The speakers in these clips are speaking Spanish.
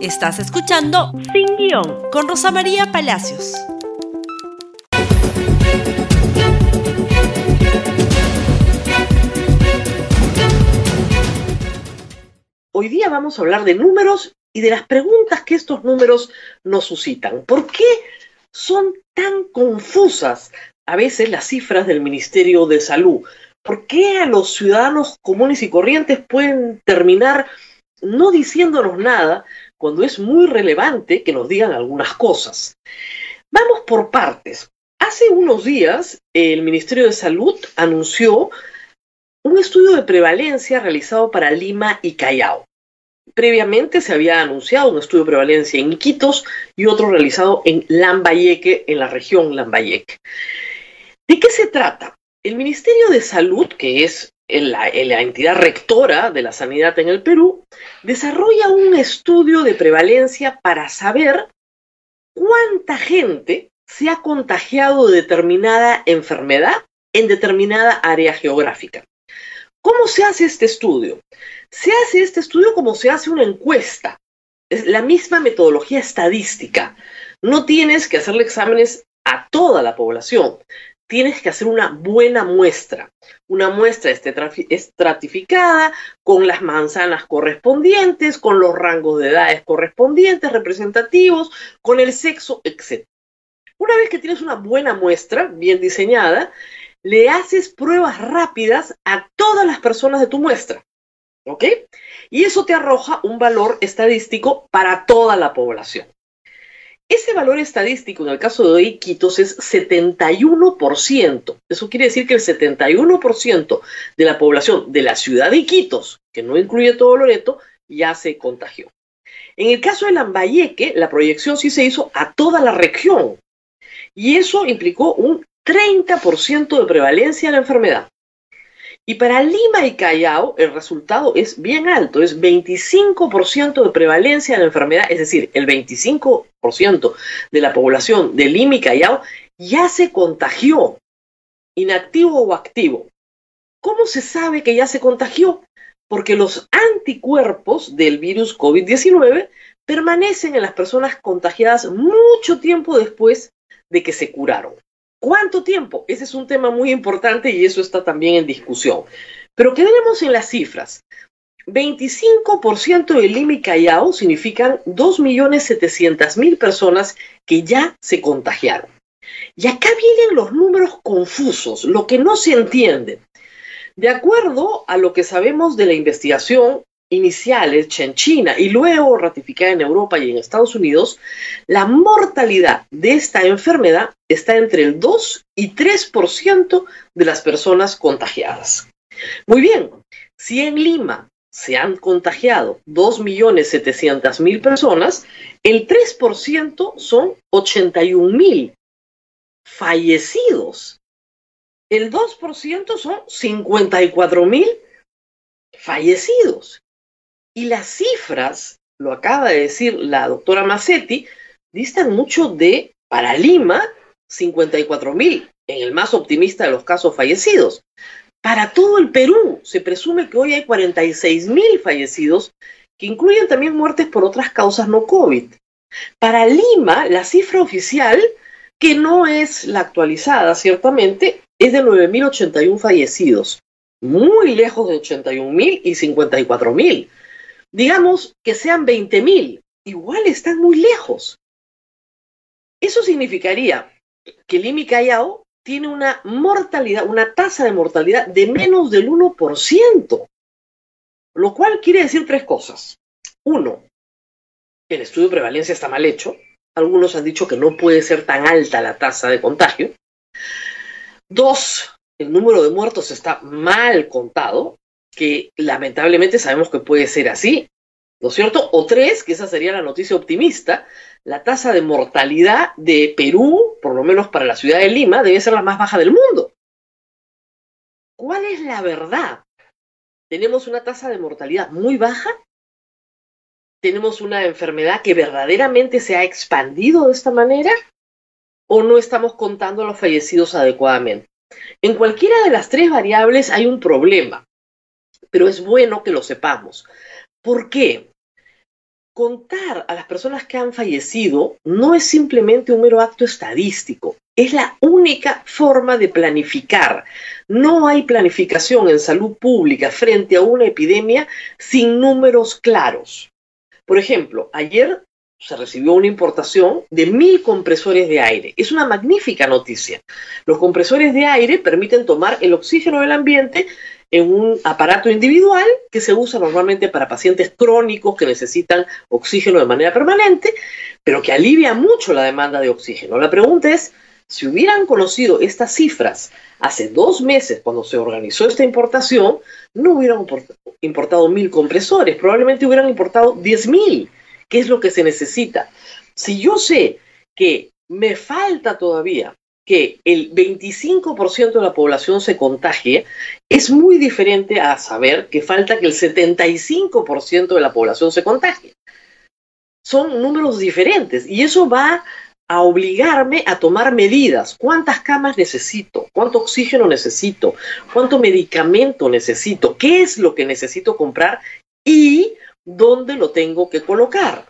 Estás escuchando Sin Guión con Rosa María Palacios. Hoy día vamos a hablar de números y de las preguntas que estos números nos suscitan. ¿Por qué son tan confusas a veces las cifras del Ministerio de Salud? ¿Por qué a los ciudadanos comunes y corrientes pueden terminar no diciéndonos nada cuando es muy relevante que nos digan algunas cosas? Vamos por partes. Hace unos días el Ministerio de Salud anunció un estudio de prevalencia realizado para Lima y Callao. Previamente se había anunciado un estudio de prevalencia en Iquitos y otro realizado en Lambayeque, en la región Lambayeque. ¿De qué se trata? El Ministerio de Salud, que es la, la, entidad rectora de la sanidad en el Perú, desarrolla un estudio de prevalencia para saber cuánta gente se ha contagiado de determinada enfermedad en determinada área geográfica. ¿Cómo se hace este estudio? Se hace este estudio como se hace una encuesta. Es la misma metodología estadística. No tienes que hacerle exámenes a toda la población. Tienes que hacer una buena muestra. Una muestra estratificada con las manzanas correspondientes, con los rangos de edades correspondientes, representativos, con el sexo, etc. Una vez que tienes una buena muestra, bien diseñada, le haces pruebas rápidas a todas las personas de tu muestra. ¿Ok? Y eso te arroja un valor estadístico para toda la población. Ese valor estadístico en el caso de Iquitos es 71%. Eso quiere decir que el 71% de la población de la ciudad de Iquitos, que no incluye todo Loreto, ya se contagió. En el caso de Lambayeque, la proyección sí se hizo a toda la región. Y eso implicó un 30% de prevalencia de la enfermedad. Y para Lima y Callao el resultado es bien alto, es 25% de prevalencia de la enfermedad, es decir, el 25% de la población de Lima y Callao ya se contagió, inactivo o activo. ¿Cómo se sabe que ya se contagió? Porque los anticuerpos del virus COVID-19 permanecen en las personas contagiadas mucho tiempo después de que se curaron. ¿Cuánto tiempo? Ese es un tema muy importante y eso está también en discusión. Pero quedemos en las cifras. 25% del Lima y Callao significan 2.700.000 personas que ya se contagiaron. Y acá vienen los números confusos, lo que no se entiende. De acuerdo a lo que sabemos de la investigación, iniciales en China y luego ratificada en Europa y en Estados Unidos, la mortalidad de esta enfermedad está entre el 2 y 3% de las personas contagiadas. Muy bien, si en Lima se han contagiado 2.700.000 personas, el 3% son 81.000 fallecidos. El 2% son 54.000 fallecidos. Y las cifras, lo acaba de decir la doctora Massetti, distan mucho de, para Lima, 54 mil, en el más optimista de los casos fallecidos. Para todo el Perú, se presume que hoy hay 46 mil fallecidos, que incluyen también muertes por otras causas no COVID. Para Lima, la cifra oficial, que no es la actualizada, ciertamente, es de 9.081 fallecidos, muy lejos de 81.000 y 54.000 digamos que sean 20.000, igual están muy lejos. Eso significaría que Lima y Callao tiene una mortalidad, una tasa de mortalidad de menos del 1%, lo cual quiere decir tres cosas. Uno, el estudio de prevalencia está mal hecho. Algunos han dicho que no puede ser tan alta la tasa de contagio. Dos, el número de muertos está mal contado que lamentablemente sabemos que puede ser así, ¿no es cierto? O tres, que esa sería la noticia optimista, la tasa de mortalidad de Perú, por lo menos para la ciudad de Lima, debe ser la más baja del mundo. ¿Cuál es la verdad? ¿Tenemos una tasa de mortalidad muy baja? ¿Tenemos una enfermedad que verdaderamente se ha expandido de esta manera? ¿O no estamos contando a los fallecidos adecuadamente? En cualquiera de las tres variables hay un problema pero es bueno que lo sepamos. ¿Por qué? contar a las personas que han fallecido no es simplemente un mero acto estadístico, es la única forma de planificar. No hay planificación en salud pública frente a una epidemia sin números claros. Por ejemplo, ayer se recibió una importación de mil compresores de aire. Es una magnífica noticia. Los compresores de aire permiten tomar el oxígeno del ambiente en un aparato individual que se usa normalmente para pacientes crónicos que necesitan oxígeno de manera permanente, pero que alivia mucho la demanda de oxígeno. La pregunta es, si hubieran conocido estas cifras hace dos meses cuando se organizó esta importación, no hubieran importado mil compresores, probablemente hubieran importado diez mil, que es lo que se necesita. Si yo sé que me falta todavía que el 25% de la población se contagie, es muy diferente a saber que falta que el 75% de la población se contagie. Son números diferentes y eso va a obligarme a tomar medidas. ¿Cuántas camas necesito? ¿Cuánto oxígeno necesito? ¿Cuánto medicamento necesito? ¿Qué es lo que necesito comprar? ¿Y dónde lo tengo que colocar?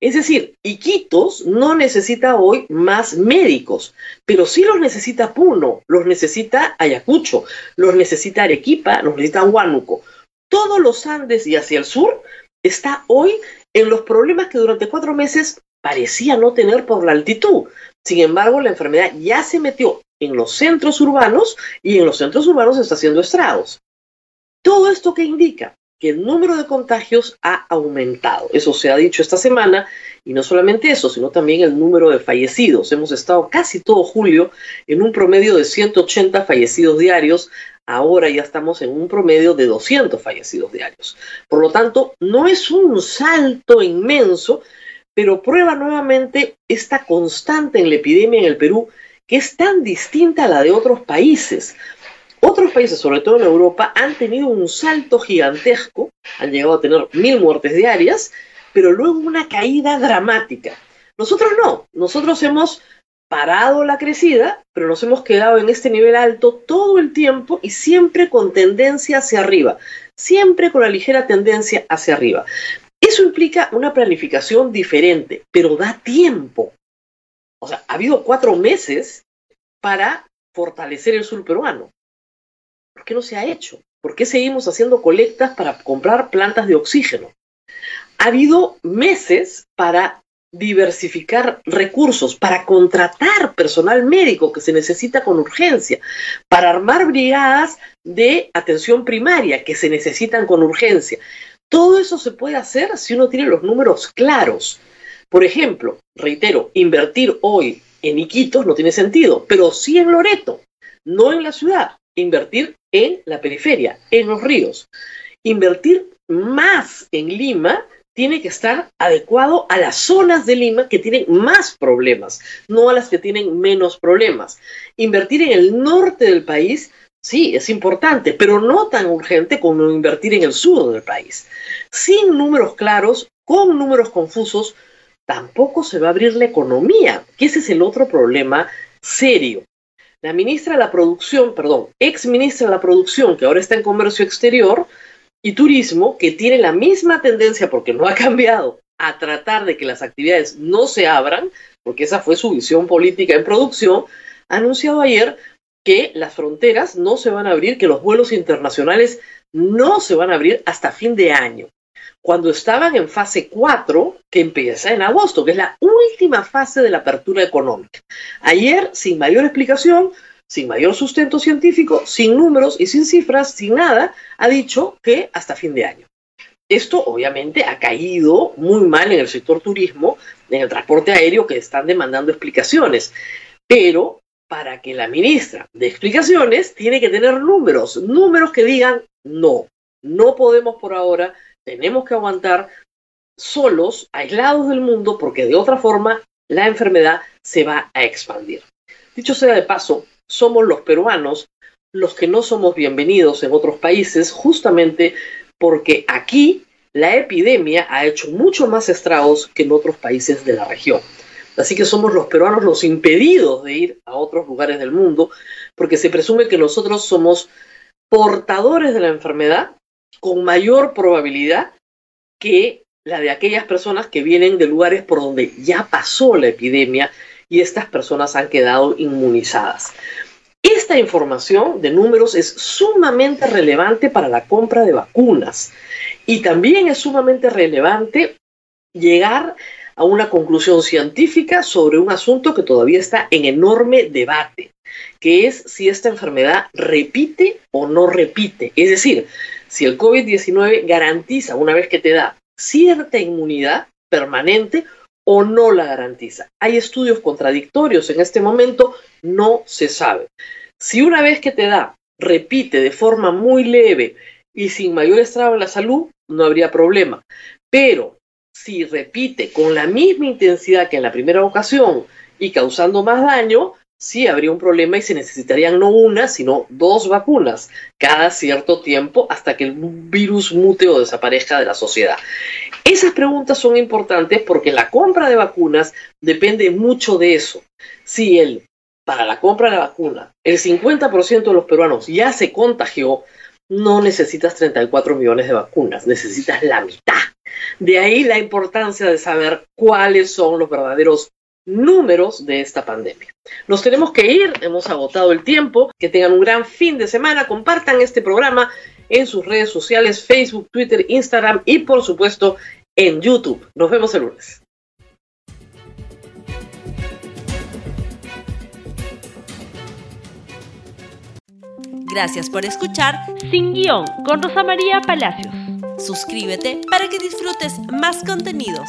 Es decir, Iquitos no necesita hoy más médicos, pero sí los necesita Puno, los necesita Ayacucho, los necesita Arequipa, los necesita Huánuco. Todos los Andes y hacia el sur está hoy en los problemas que durante cuatro meses parecía no tener por la altitud. Sin embargo, la enfermedad ya se metió en los centros urbanos y en los centros urbanos está haciendo estragos. Todo esto que indica que el número de contagios ha aumentado. Eso se ha dicho esta semana y no solamente eso, sino también el número de fallecidos. Hemos estado casi todo julio en un promedio de 180 fallecidos diarios. Ahora ya estamos en un promedio de 200 fallecidos diarios. Por lo tanto, no es un salto inmenso, pero prueba nuevamente esta constante en la epidemia en el Perú que es tan distinta a la de otros países. Otros países, sobre todo en Europa, han tenido un salto gigantesco, han llegado a tener mil muertes diarias, pero luego una caída dramática. Nosotros no, nosotros hemos parado la crecida, pero nos hemos quedado en este nivel alto todo el tiempo y siempre con tendencia hacia arriba, siempre con la ligera tendencia hacia arriba. Eso implica una planificación diferente, pero da tiempo. O sea, ha habido cuatro meses para fortalecer el sur peruano. ¿Por qué no se ha hecho? ¿Por qué seguimos haciendo colectas para comprar plantas de oxígeno? Ha habido meses para diversificar recursos, para contratar personal médico que se necesita con urgencia, para armar brigadas de atención primaria que se necesitan con urgencia. Todo eso se puede hacer si uno tiene los números claros. Por ejemplo, reitero, invertir hoy en Iquitos no tiene sentido, pero sí en Loreto, no en la ciudad invertir en la periferia, en los ríos. Invertir más en Lima tiene que estar adecuado a las zonas de Lima que tienen más problemas, no a las que tienen menos problemas. Invertir en el norte del país, sí, es importante, pero no tan urgente como invertir en el sur del país. Sin números claros, con números confusos, tampoco se va a abrir la economía, que ese es el otro problema serio. La ministra de la Producción, perdón, ex ministra de la Producción, que ahora está en Comercio Exterior y Turismo, que tiene la misma tendencia, porque no ha cambiado, a tratar de que las actividades no se abran, porque esa fue su visión política en producción, ha anunciado ayer que las fronteras no se van a abrir, que los vuelos internacionales no se van a abrir hasta fin de año cuando estaban en fase 4, que empieza en agosto, que es la última fase de la apertura económica. Ayer, sin mayor explicación, sin mayor sustento científico, sin números y sin cifras, sin nada, ha dicho que hasta fin de año. Esto obviamente ha caído muy mal en el sector turismo, en el transporte aéreo, que están demandando explicaciones. Pero para que la ministra de explicaciones tiene que tener números, números que digan no, no podemos por ahora tenemos que aguantar solos, aislados del mundo, porque de otra forma la enfermedad se va a expandir. Dicho sea de paso, somos los peruanos los que no somos bienvenidos en otros países justamente porque aquí la epidemia ha hecho mucho más estragos que en otros países de la región. Así que somos los peruanos los impedidos de ir a otros lugares del mundo porque se presume que nosotros somos portadores de la enfermedad con mayor probabilidad que la de aquellas personas que vienen de lugares por donde ya pasó la epidemia y estas personas han quedado inmunizadas. Esta información de números es sumamente relevante para la compra de vacunas y también es sumamente relevante llegar a una conclusión científica sobre un asunto que todavía está en enorme debate, que es si esta enfermedad repite o no repite. Es decir, si el COVID-19 garantiza, una vez que te da cierta inmunidad permanente o no la garantiza. Hay estudios contradictorios en este momento, no se sabe. Si una vez que te da, repite de forma muy leve y sin mayor estrago en la salud, no habría problema. Pero si repite con la misma intensidad que en la primera ocasión y causando más daño, sí habría un problema y se necesitarían no una, sino dos vacunas cada cierto tiempo hasta que el virus mute o desaparezca de la sociedad. Esas preguntas son importantes porque la compra de vacunas depende mucho de eso. Si el, para la compra de la vacuna, el 50% de los peruanos ya se contagió, no necesitas 34 millones de vacunas, necesitas la mitad. De ahí la importancia de saber cuáles son los verdaderos números de esta pandemia. Nos tenemos que ir, hemos agotado el tiempo, que tengan un gran fin de semana, compartan este programa en sus redes sociales, Facebook, Twitter, Instagram y por supuesto en YouTube. Nos vemos el lunes. Gracias por escuchar Sin Guión con Rosa María Palacios. Suscríbete para que disfrutes más contenidos.